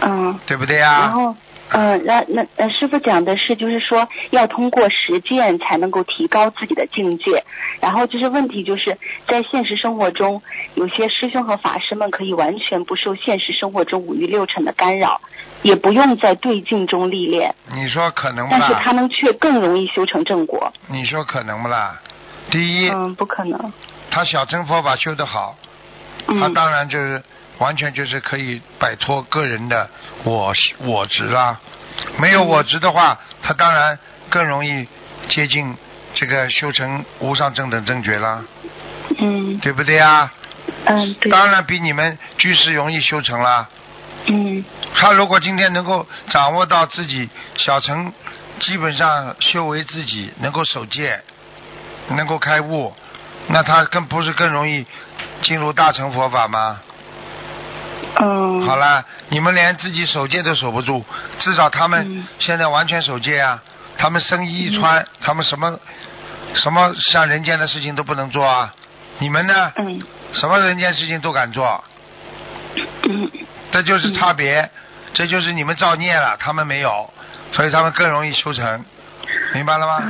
嗯，对不对啊？然后。嗯，那那呃，师傅讲的是，就是说要通过实践才能够提高自己的境界。然后就是问题，就是在现实生活中，有些师兄和法师们可以完全不受现实生活中五欲六尘的干扰，也不用在对境中历练。你说可能吗？但是他们却更容易修成正果。你说可能不啦？第一，嗯，不可能。他小乘佛法修得好，他当然就是。完全就是可以摆脱个人的我我执啦，没有我执的话，他当然更容易接近这个修成无上正等正觉啦。嗯。对不对啊？嗯，对。当然比你们居士容易修成啦。嗯。他如果今天能够掌握到自己小乘，基本上修为自己能够守戒，能够开悟，那他更不是更容易进入大乘佛法吗？嗯，好了，你们连自己守戒都守不住，至少他们现在完全守戒啊！他们生衣一穿，他们什么什么像人间的事情都不能做啊！你们呢？嗯，什么人间事情都敢做，嗯，这就是差别，这就是你们造孽了，他们没有，所以他们更容易修成，明白了吗？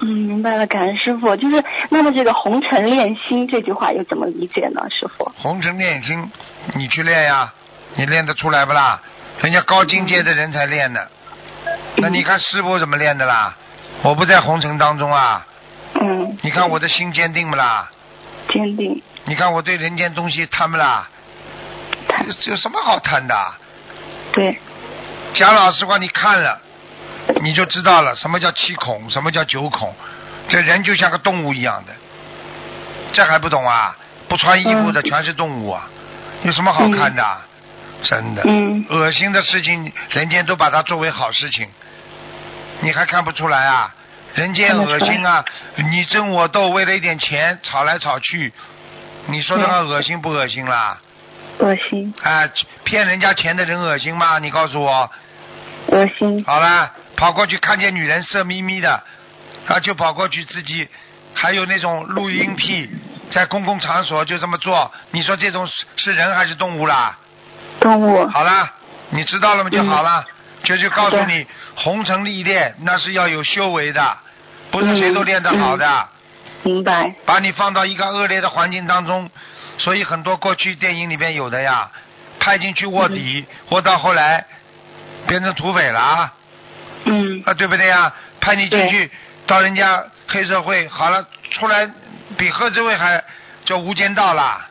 嗯嗯，明白了，感恩师傅。就是那么这个红尘炼心这句话又怎么理解呢，师傅？红尘炼心。你去练呀，你练得出来不啦？人家高境界的人才练的。那你看师傅怎么练的啦？我不在红尘当中啊。嗯。你看我的心坚定不啦？坚定。你看我对人间东西贪不啦？贪。有什么好贪的？对。讲老实话，你看了，你就知道了什么叫七孔，什么叫九孔。这人就像个动物一样的，这还不懂啊？不穿衣服的全是动物啊，有什么好看的？真的，恶心的事情，人间都把它作为好事情，你还看不出来啊？人间恶心啊！你争我斗，为了一点钱吵来吵去，你说这个恶心不恶心啦？恶心。啊，骗人家钱的人恶心吗？你告诉我。恶心。好了，跑过去看见女人色眯眯的，啊就跑过去自己，还有那种录音癖。在公共场所就这么做，你说这种是是人还是动物啦？动物。好啦，你知道了吗？就好了。就就告诉你，红尘历练那是要有修为的，不是谁都练得好的。明白。把你放到一个恶劣的环境当中，所以很多过去电影里边有的呀，派进去卧底，卧到后来变成土匪了啊。嗯。啊，对不对呀？派你进去到人家黑社会，好了出来。比贺志伟还叫无间道啦。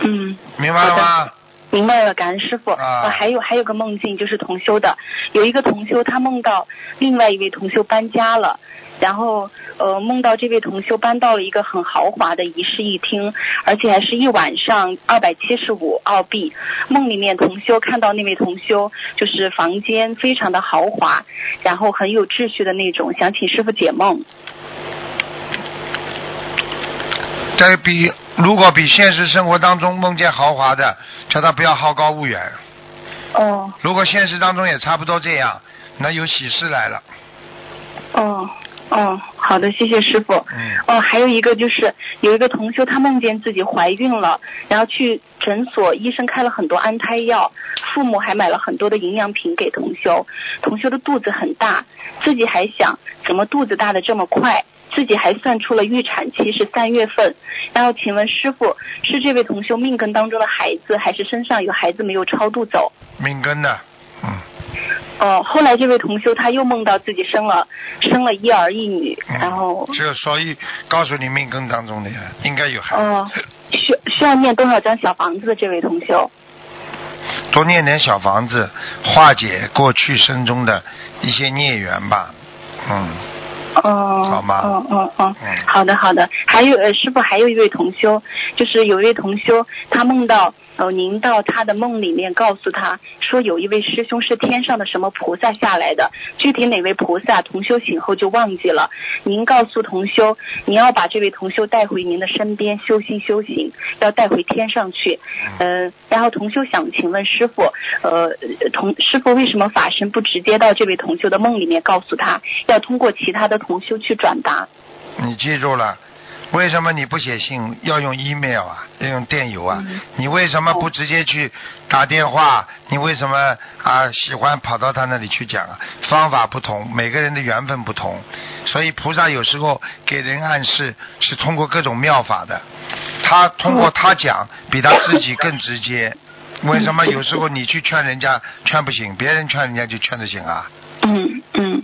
嗯，明白了吗？明白了，感恩师傅。啊，还有还有个梦境，就是同修的，有一个同修他梦到另外一位同修搬家了，然后呃梦到这位同修搬到了一个很豪华的一室一厅，而且还是一晚上二百七十五澳币。梦里面同修看到那位同修就是房间非常的豪华，然后很有秩序的那种，想请师傅解梦。在比如果比现实生活当中梦见豪华的，叫他不要好高骛远。哦。如果现实当中也差不多这样，那有喜事来了。哦哦，好的，谢谢师傅。嗯。哦，还有一个就是有一个同修，他梦见自己怀孕了，然后去诊所，医生开了很多安胎药，父母还买了很多的营养品给同修。同修的肚子很大，自己还想怎么肚子大的这么快。自己还算出了预产期是三月份，然后请问师傅，是这位同修命根当中的孩子，还是身上有孩子没有超度走？命根的，嗯。哦，后来这位同修他又梦到自己生了生了一儿一女，然后。就所以告诉你命根当中的呀，应该有孩子。哦，需需要念多少张小房子的这位同修？多念点小房子，化解过去生中的一些孽缘吧，嗯。哦，好吗？嗯嗯嗯，好的好的。还有呃，师傅还有一位同修，就是有一位同修，他梦到。哦，您到他的梦里面告诉他说，有一位师兄是天上的什么菩萨下来的，具体哪位菩萨，同修醒后就忘记了。您告诉同修，您要把这位同修带回您的身边修心修行，要带回天上去。嗯，然后同修想请问师傅，呃，同师傅为什么法身不直接到这位同修的梦里面告诉他，要通过其他的同修去转达？你记住了。为什么你不写信，要用 email 啊，要用电邮啊？你为什么不直接去打电话？你为什么啊喜欢跑到他那里去讲啊？方法不同，每个人的缘分不同，所以菩萨有时候给人暗示是通过各种妙法的。他通过他讲，比他自己更直接。为什么有时候你去劝人家劝不行，别人劝人家就劝得行啊？嗯嗯。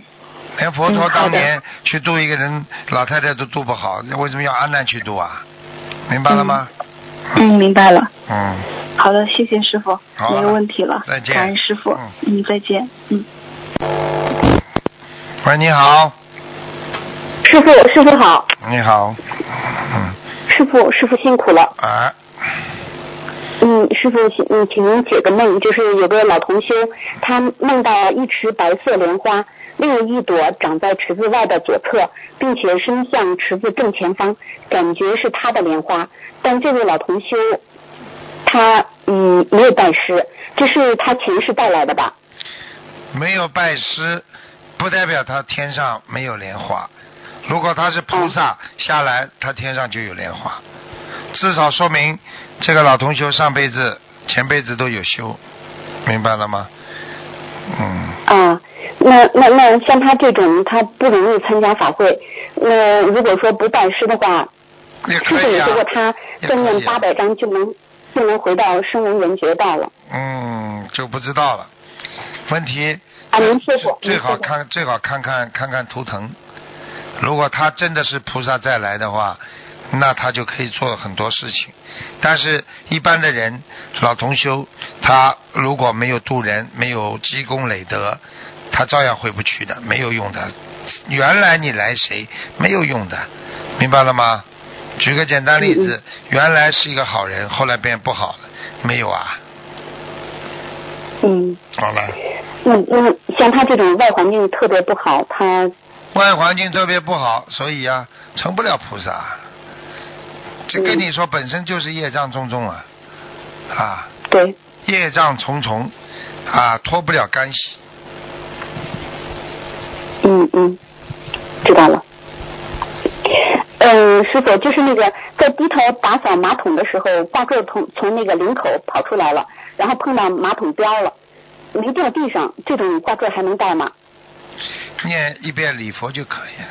连佛陀当年去度一个人老太太都度不好，那为什么要阿难去度啊？明白了吗？嗯，明白了。嗯。好的，谢谢师傅，没有问题了。再见。感恩师傅。嗯，再见。嗯。喂，你好。师傅，师傅好。你好。嗯。师傅，师傅辛苦了。啊。嗯，师傅，嗯，请您解个梦，就是有个老同修，他梦到一池白色莲花。另有一朵长在池子外的左侧，并且伸向池子正前方，感觉是他的莲花。但这位老同修，他嗯没有拜师，这是他前世带来的吧？没有拜师，不代表他天上没有莲花。如果他是菩萨下来，他天上就有莲花，至少说明这个老同修上辈子、前辈子都有修，明白了吗？嗯。啊。那那那像他这种，他不容易参加法会。那如果说不拜师的话，是不是如果他再念八百章就能就能回到声闻人觉道了？嗯，就不知道了。问题啊，您说过，最好看最好看看看看图腾。如果他真的是菩萨再来的话，那他就可以做很多事情。但是一般的人，老同修，他如果没有度人，没有积功累德。他照样回不去的，没有用的。原来你来谁没有用的，明白了吗？举个简单例子，原来是一个好人，后来变不好了，没有啊？嗯。好了。那嗯像他这种外环境特别不好，他。外环境特别不好，所以啊，成不了菩萨。这跟你说，本身就是业障重重啊，啊。对。业障重重啊，脱不了干系。嗯嗯，知道了。嗯，师傅，就是那个在低头打扫马桶的时候，挂坠从从那个领口跑出来了，然后碰到马桶标了，没掉地上，这种挂坠还能戴吗？念一遍礼佛就可以了。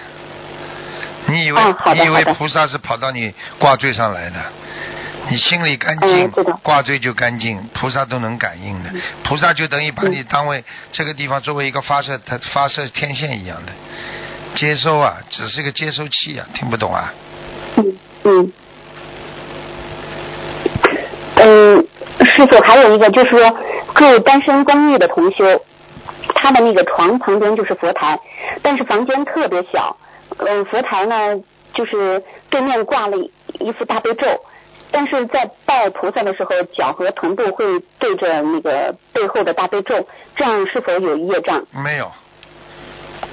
你以为你以为菩萨是跑到你挂坠上来的？你心里干净，挂坠就干净，菩萨都能感应的。菩萨就等于把你当为这个地方作为一个发射，它发射天线一样的接收啊，只是个接收器啊，听不懂啊？嗯嗯。嗯，师傅还有一个就是说，住单身公寓的同修，他的那个床旁边就是佛台，但是房间特别小，嗯，佛台呢就是对面挂了一副大悲咒。但是在拜菩萨的时候，脚和臀部会对着那个背后的大悲咒，这样是否有业障？没有，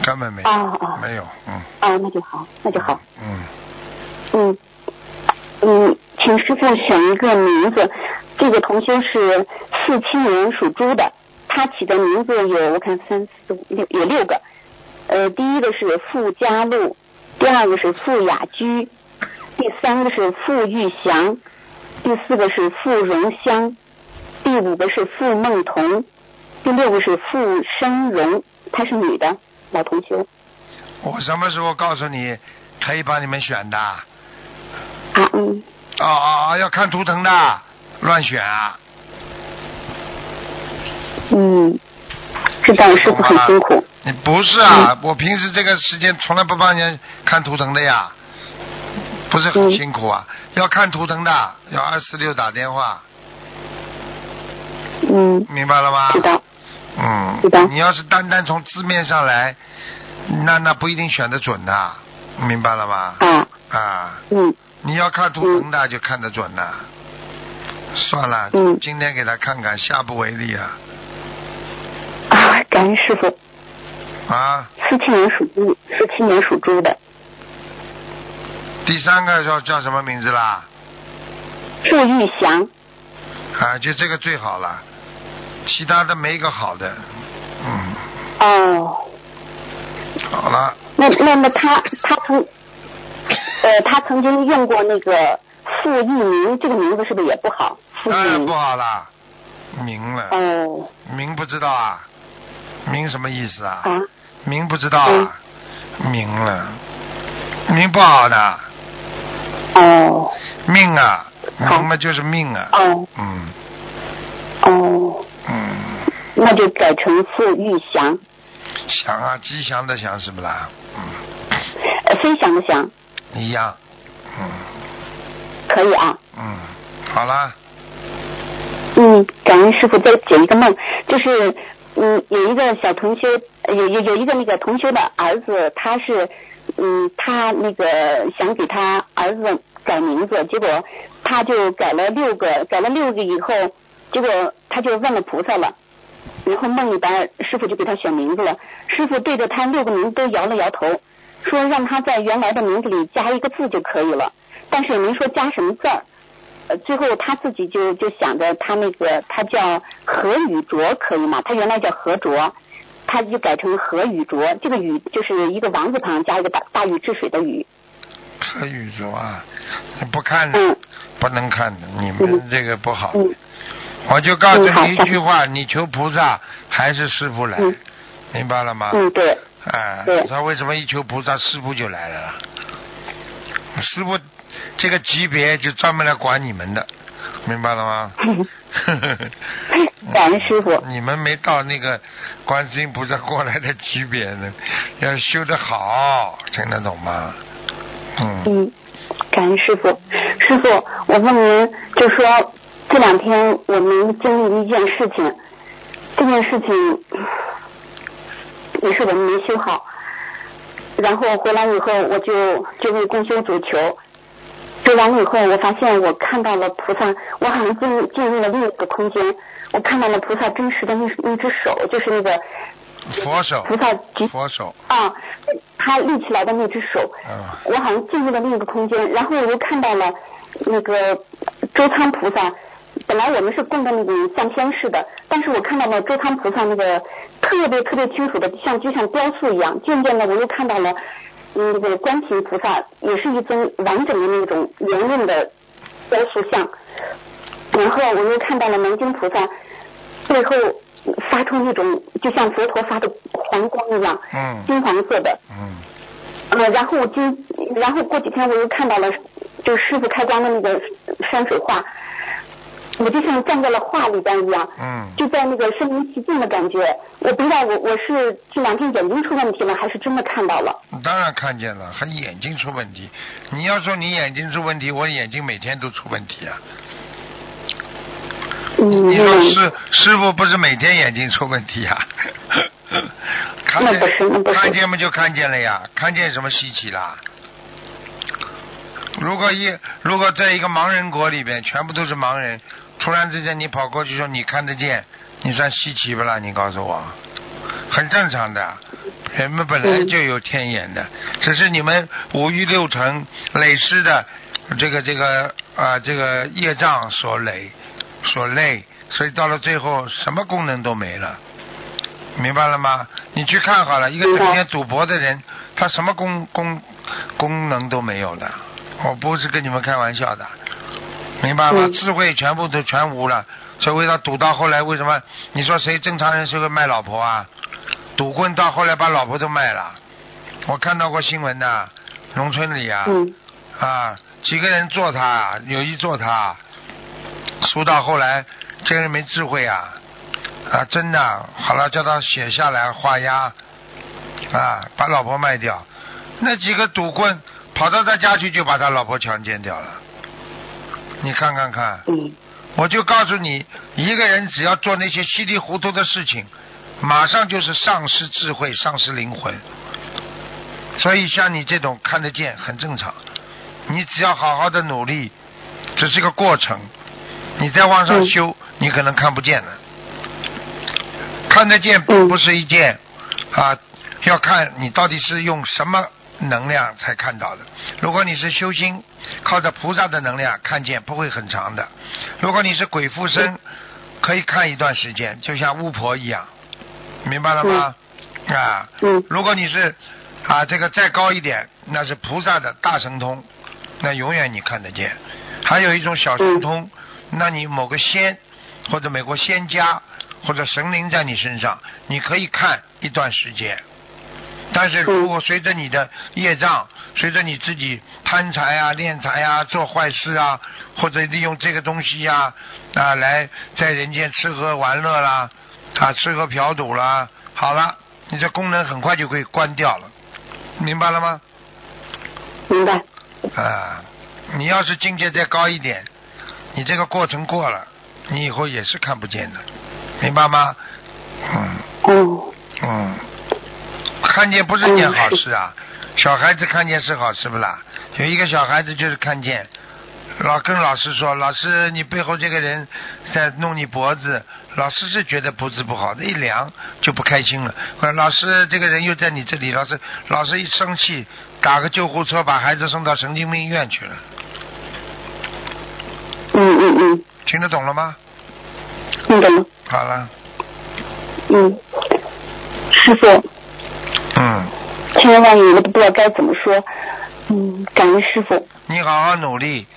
根本没有。啊啊，没有，嗯。啊，那就好，那就好。嗯。嗯嗯，请师傅选一个名字。这个同修是四七年属猪的，他起的名字有我看三四五六有六个。呃，第一个是傅家路，第二个是傅雅居。第三个是傅玉祥，第四个是傅荣香，第五个是傅梦彤，第六个是傅生荣，她是女的，老同学。我什么时候告诉你可以帮你们选的？啊嗯。哦哦哦，要看图腾的，乱选啊。嗯，知道师傅很辛苦。你不是啊，我平时这个时间从来不帮人看图腾的呀。不是很辛苦啊，要看图腾的，要二四六打电话。嗯。明白了吗？知道。嗯。知道。你要是单单从字面上来，那那不一定选得准的，明白了吗？啊。啊。嗯。你要看图腾的就看得准的。算了。嗯。今天给他看看，下不为例啊。啊，感恩师傅。啊。四七年属猪，四七年属猪的。第三个叫叫什么名字啦？祝玉祥。啊，就这个最好了，其他的没一个好的，嗯。哦。好了。那那么他他曾呃他曾经用过那个傅玉明这个名字是不是也不好？当然不好啦，明了。哦。明不知道啊？明什么意思啊？啊。明不知道啊？明了，明不好的。哦。命啊，明嘛就是命啊。哦。嗯。哦。嗯。那就改成傅玉祥。祥啊，吉祥的祥是不啦？嗯。呃，飞翔的翔。一样。嗯。可以啊。嗯，好啦。嗯，感恩师傅再解一个梦，就是嗯有一个小同学，有有有一个那个同学的儿子，他是嗯他那个想给他儿子改名字，结果他就改了六个，改了六个以后，结果他就问了菩萨了。然后梦里边师傅就给他选名字了，师傅对着他六个名字都摇了摇头，说让他在原来的名字里加一个字就可以了，但是也没说加什么字儿。呃，最后他自己就就想着他那个他叫何宇卓可以吗？他原来叫何卓，他就改成何宇卓，这个宇就是一个王字旁加一个大大禹治水的禹。何宇卓啊，不看的，不能看的，你们这个不好。我就告诉你一句话，你求菩萨还是师傅来，明白了吗？嗯，对。哎，他为什么一求菩萨，师傅就来了？师傅这个级别就专门来管你们的，明白了吗？感恩师傅。你们没到那个观世音菩萨过来的级别呢，要修得好，听得懂吗？嗯。嗯，感恩师傅。师傅，我问您，就说。这两天我们经历一件事情，这件事情也是我们没修好，然后回来以后我就就为共修主求，修完了以后我发现我看到了菩萨，我好像进进入了另一个空间，我看到了菩萨真实的那那只手，就是那个佛手，菩萨举佛手啊，他立起来的那只手，我好像进入了另一个空间，然后我又看到了那个周仓菩萨。本来我们是供的那种像天似的，但是我看到了周仓菩萨那个特别特别清楚的，像就像雕塑一样。渐渐的，我又看到了那个观世音菩萨，也是一尊完整的那种圆润的雕塑像。然后我又看到了南京菩萨，背后发出那种就像佛陀发的黄光一样，嗯，金黄色的，嗯，呃，然后我今然后过几天我又看到了，就师傅开光的那个山水画。我就像站在了画里边一样，嗯，就在那个身临其境的感觉。我不知道我我是这两天眼睛出问题了，还是真的看到了。当然看见了，还眼睛出问题。你要说你眼睛出问题，我眼睛每天都出问题啊。嗯。你说师师傅不是每天眼睛出问题啊？看见看见嘛就看见了呀，看见什么稀奇啦？如果一如果在一个盲人国里边，全部都是盲人。突然之间，你跑过去说你看得见，你算稀奇不啦？你告诉我，很正常的，人们本来就有天眼的，只是你们五欲六尘累世的这个这个啊这个业障所累所累，所以到了最后什么功能都没了，明白了吗？你去看好了，一个整天赌博的人，他什么功功功能都没有的，我不是跟你们开玩笑的。明白吗？智慧全部都全无了，所以为了赌到后来，为什么？你说谁正常人谁会卖老婆啊？赌棍到后来把老婆都卖了，我看到过新闻的，农村里啊，啊，几个人做他，有意做他，输到后来，这个人没智慧啊，啊，真的，好了，叫他写下来画押，啊，把老婆卖掉，那几个赌棍跑到他家去就把他老婆强奸掉了。你看看看，我就告诉你，一个人只要做那些稀里糊涂的事情，马上就是丧失智慧、丧失灵魂。所以像你这种看得见很正常，你只要好好的努力，这是个过程。你再往上修，你可能看不见了。看得见并不是一件啊，要看你到底是用什么能量才看到的。如果你是修心，靠着菩萨的能量看见，不会很长的。如果你是鬼附身，可以看一段时间，就像巫婆一样，明白了吗？啊，如果你是啊这个再高一点，那是菩萨的大神通，那永远你看得见。还有一种小神通，那你某个仙或者美国仙家。或者神灵在你身上，你可以看一段时间。但是如果随着你的业障，随着你自己贪财啊、敛财啊、做坏事啊，或者利用这个东西呀啊来在人间吃喝玩乐啦啊吃喝嫖赌啦，好了，你这功能很快就会关掉了，明白了吗？明白。啊，你要是境界再高一点，你这个过程过了，你以后也是看不见的。明白吗？嗯。嗯。嗯。看见不是件好事啊！小孩子看见是好事不啦？有一个小孩子就是看见，老跟老师说：“老师，你背后这个人在弄你脖子。”老师是觉得脖子不好，一量就不开心了。老师，这个人又在你这里。老师，老师一生气，打个救护车把孩子送到神经病医院去了。嗯嗯嗯。听得懂了吗？听懂了。好了。嗯，师傅。嗯。千言万语我都不知道该怎么说。嗯，感恩师傅。你好好努力。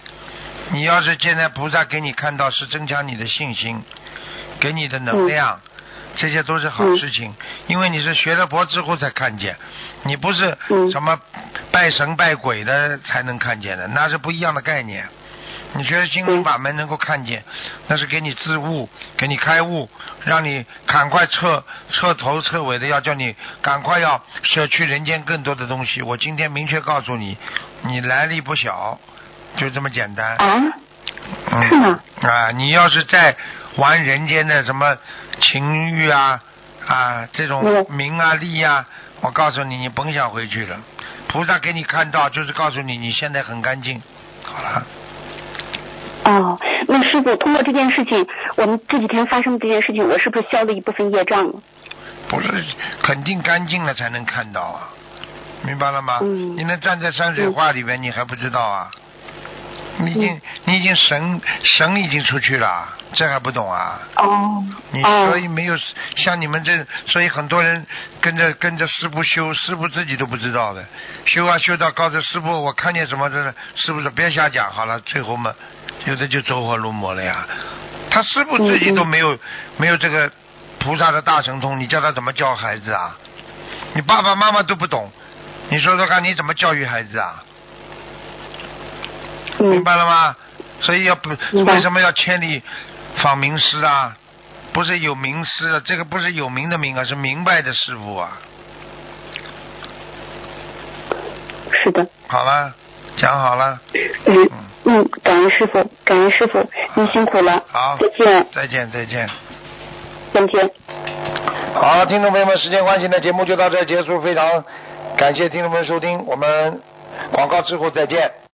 你要是现在菩萨给你看到是增强你的信心，给你的能量，这些都是好事情。因为你是学了佛之后才看见，你不是什么拜神拜鬼的才能看见的，那是不一样的概念。你觉得心灵法门能够看见，那是给你自悟，给你开悟，让你赶快彻彻头彻尾的要叫你赶快要舍去人间更多的东西。我今天明确告诉你，你来历不小，就这么简单。啊？是吗？啊，你要是再玩人间的什么情欲啊啊这种名啊利啊，我告诉你，你甭想回去了。菩萨给你看到，就是告诉你你现在很干净。好了。哦，那师傅，通过这件事情，我们这几天发生的这件事情，我是不是消了一部分业障？不是，肯定干净了才能看到啊，明白了吗？嗯。你能站在山水画里面，你还不知道啊？你已经，你已经神神已经出去了，这还不懂啊？哦。你所以没有像你们这，所以很多人跟着跟着师傅修，师傅自己都不知道的，修啊修到告诉师傅，我看见什么的，师傅说别瞎讲，好了，最后嘛。有的就走火入魔了呀，他师傅自己都没有没有这个菩萨的大神通，你叫他怎么教孩子啊？你爸爸妈妈都不懂，你说说看你怎么教育孩子啊？明白了吗？所以要不为什么要千里访名师啊？不是有名师，这个不是有名的名啊，是明白的师傅啊。是的。好了，讲好了。嗯。嗯，感恩师傅，感恩师傅，您辛苦了。好，再见。再见，再见。再见。好，听众朋友们，时间关系呢，节目就到这结束。非常感谢听众朋友收听，我们广告之后再见。